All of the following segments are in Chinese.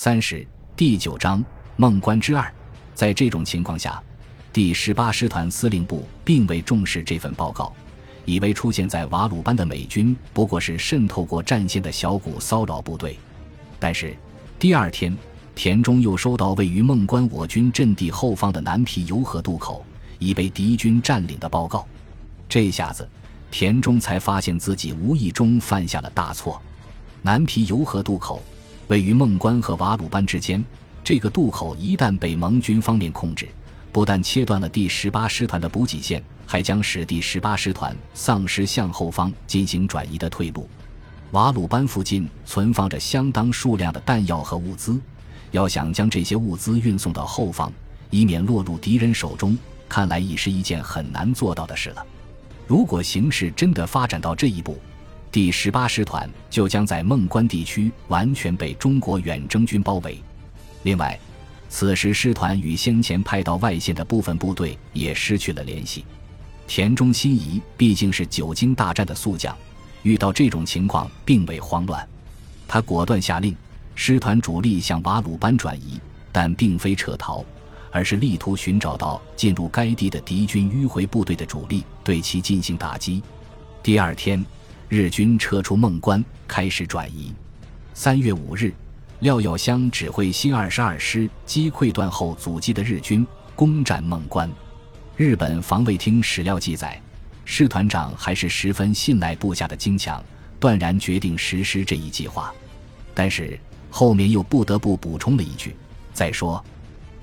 三十第九章孟关之二。在这种情况下，第十八师团司令部并未重视这份报告，以为出现在瓦鲁班的美军不过是渗透过战线的小股骚扰部队。但是第二天，田中又收到位于孟关我军阵地后方的南皮油河渡口已被敌军占领的报告。这下子，田中才发现自己无意中犯下了大错。南皮油河渡口。位于孟关和瓦鲁班之间，这个渡口一旦被盟军方面控制，不但切断了第十八师团的补给线，还将使第十八师团丧失向后方进行转移的退路。瓦鲁班附近存放着相当数量的弹药和物资，要想将这些物资运送到后方，以免落入敌人手中，看来已是一件很难做到的事了。如果形势真的发展到这一步，第十八师团就将在孟关地区完全被中国远征军包围。另外，此时师团与先前派到外线的部分部队也失去了联系。田中心仪毕竟是久经大战的宿将，遇到这种情况并未慌乱，他果断下令师团主力向瓦鲁班转移，但并非撤逃，而是力图寻找到进入该地的敌军迂回部队的主力，对其进行打击。第二天。日军撤出孟关，开始转移。三月五日，廖耀湘指挥新二十二师击溃断后阻击的日军，攻占孟关。日本防卫厅史料记载，师团长还是十分信赖部下的精强，断然决定实施这一计划。但是后面又不得不补充了一句：“再说，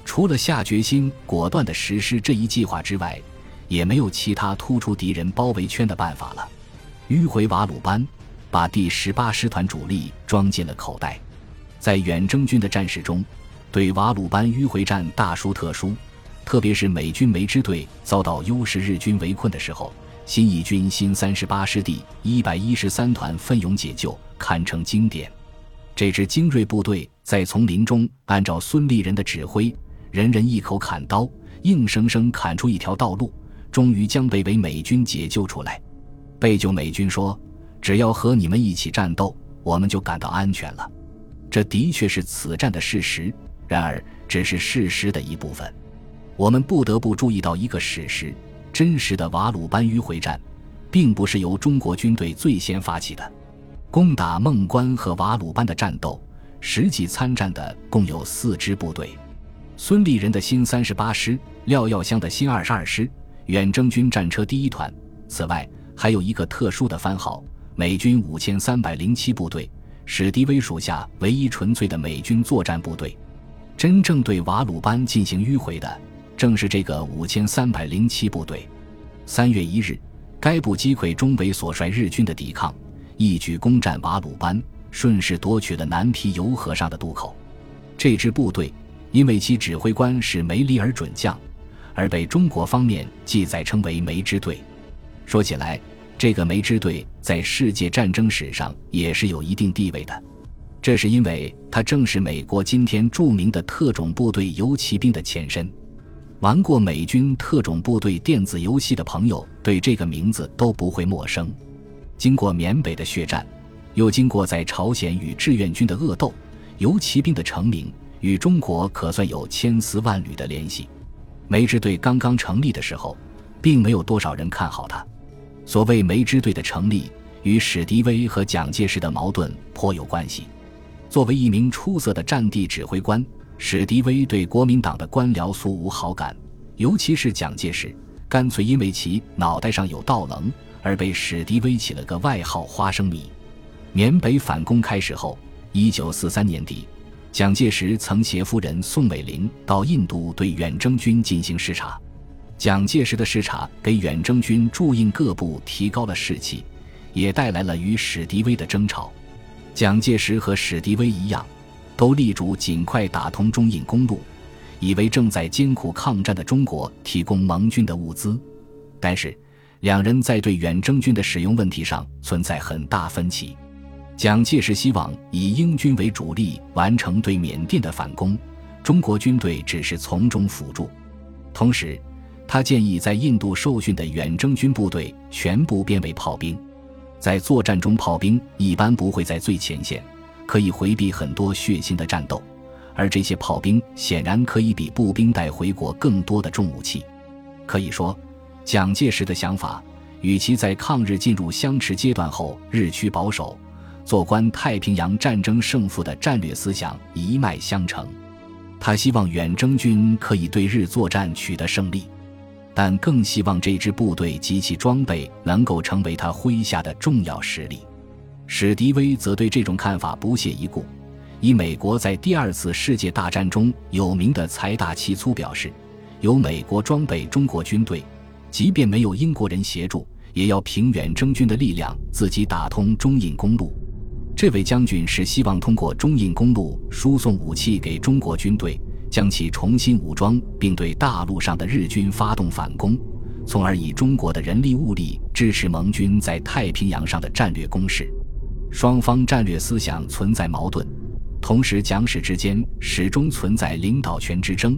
除了下决心果断地实施这一计划之外，也没有其他突出敌人包围圈的办法了。”迂回瓦鲁班，把第十八师团主力装进了口袋。在远征军的战士中，对瓦鲁班迂回战大书特书，特别是美军梅支队遭到优势日军围困的时候，新一军新三十八师第一百一十三团奋勇解救，堪称经典。这支精锐部队在丛林中按照孙立人的指挥，人人一口砍刀，硬生生砍出一条道路，终于将被围美军解救出来。被救美军说：“只要和你们一起战斗，我们就感到安全了。”这的确是此战的事实，然而只是事实的一部分。我们不得不注意到一个事实：真实的瓦鲁班迂回战，并不是由中国军队最先发起的。攻打孟关和瓦鲁班的战斗，实际参战的共有四支部队：孙立人的新三十八师、廖耀湘的新二十二师、远征军战车第一团。此外，还有一个特殊的番号，美军五千三百零七部队，史迪威属下唯一纯粹的美军作战部队。真正对瓦鲁班进行迂回的，正是这个五千三百零七部队。三月一日，该部击溃中北所率日军的抵抗，一举攻占瓦鲁班，顺势夺取了南皮尤河上的渡口。这支部队因为其指挥官是梅里尔准将，而被中国方面记载称为梅支队。说起来，这个梅支队在世界战争史上也是有一定地位的，这是因为它正是美国今天著名的特种部队游骑兵的前身。玩过美军特种部队电子游戏的朋友对这个名字都不会陌生。经过缅北的血战，又经过在朝鲜与志愿军的恶斗，游骑兵的成名与中国可算有千丝万缕的联系。梅支队刚刚成立的时候，并没有多少人看好它。所谓梅支队的成立，与史迪威和蒋介石的矛盾颇有关系。作为一名出色的战地指挥官，史迪威对国民党的官僚素无好感，尤其是蒋介石，干脆因为其脑袋上有道棱而被史迪威起了个外号“花生米”。缅北反攻开始后，一九四三年底，蒋介石曾携夫人宋美龄到印度对远征军进行视察。蒋介石的视察给远征军驻印各部提高了士气，也带来了与史迪威的争吵。蒋介石和史迪威一样，都力主尽快打通中印公路，以为正在艰苦抗战的中国提供盟军的物资。但是，两人在对远征军的使用问题上存在很大分歧。蒋介石希望以英军为主力完成对缅甸的反攻，中国军队只是从中辅助，同时。他建议在印度受训的远征军部队全部变为炮兵，在作战中，炮兵一般不会在最前线，可以回避很多血腥的战斗，而这些炮兵显然可以比步兵带回国更多的重武器。可以说，蒋介石的想法与其在抗日进入相持阶段后日趋保守、做官太平洋战争胜负的战略思想一脉相承。他希望远征军可以对日作战取得胜利，但更希望这支部队及其装备能够成为他麾下的重要实力。史迪威则对这种看法不屑一顾，以美国在第二次世界大战中有名的财大气粗表示。由美国装备中国军队，即便没有英国人协助，也要凭远征军的力量自己打通中印公路。这位将军是希望通过中印公路输送武器给中国军队，将其重新武装，并对大陆上的日军发动反攻，从而以中国的人力物力支持盟军在太平洋上的战略攻势。双方战略思想存在矛盾，同时蒋史之间始终存在领导权之争。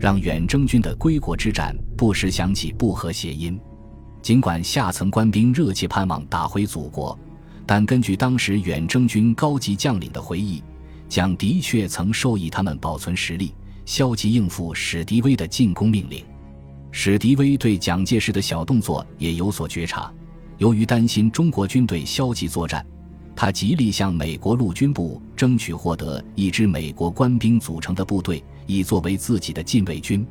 让远征军的归国之战不时响起不和谐音。尽管下层官兵热切盼望打回祖国，但根据当时远征军高级将领的回忆，蒋的确曾授意他们保存实力，消极应付史迪威的进攻命令。史迪威对蒋介石的小动作也有所觉察，由于担心中国军队消极作战，他极力向美国陆军部争取获得一支美国官兵组成的部队。以作为自己的禁卫军。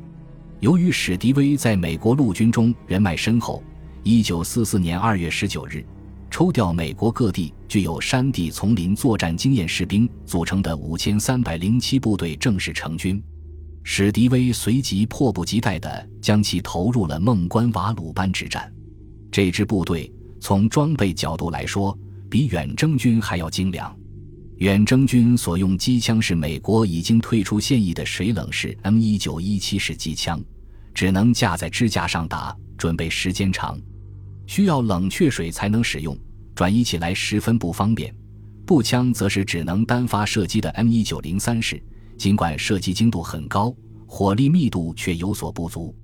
由于史迪威在美国陆军中人脉深厚，一九四四年二月十九日，抽调美国各地具有山地丛林作战经验士兵组成的五千三百零七部队正式成军。史迪威随即迫不及待地将其投入了孟关瓦鲁班之战。这支部队从装备角度来说，比远征军还要精良。远征军所用机枪是美国已经退出现役的水冷式 M 一九一七式机枪，只能架在支架上打，准备时间长，需要冷却水才能使用，转移起来十分不方便。步枪则是只能单发射击的 M 一九零三式，尽管射击精度很高，火力密度却有所不足。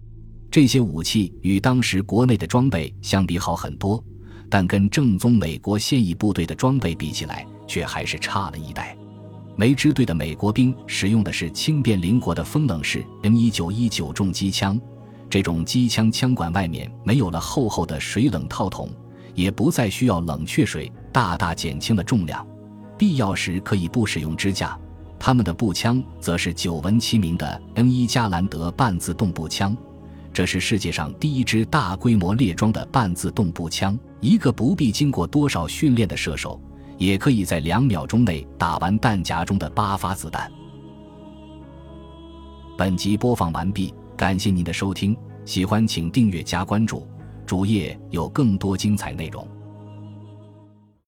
这些武器与当时国内的装备相比好很多，但跟正宗美国现役部队的装备比起来。却还是差了一代。梅支队的美国兵使用的是轻便灵活的风冷式 M 一九一九重机枪，这种机枪枪管外面没有了厚厚的水冷套筒，也不再需要冷却水，大大减轻了重量。必要时可以不使用支架。他们的步枪则是久闻其名的 N 一加兰德半自动步枪，这是世界上第一支大规模列装的半自动步枪。一个不必经过多少训练的射手。也可以在两秒钟内打完弹夹中的八发子弹。本集播放完毕，感谢您的收听，喜欢请订阅加关注，主页有更多精彩内容。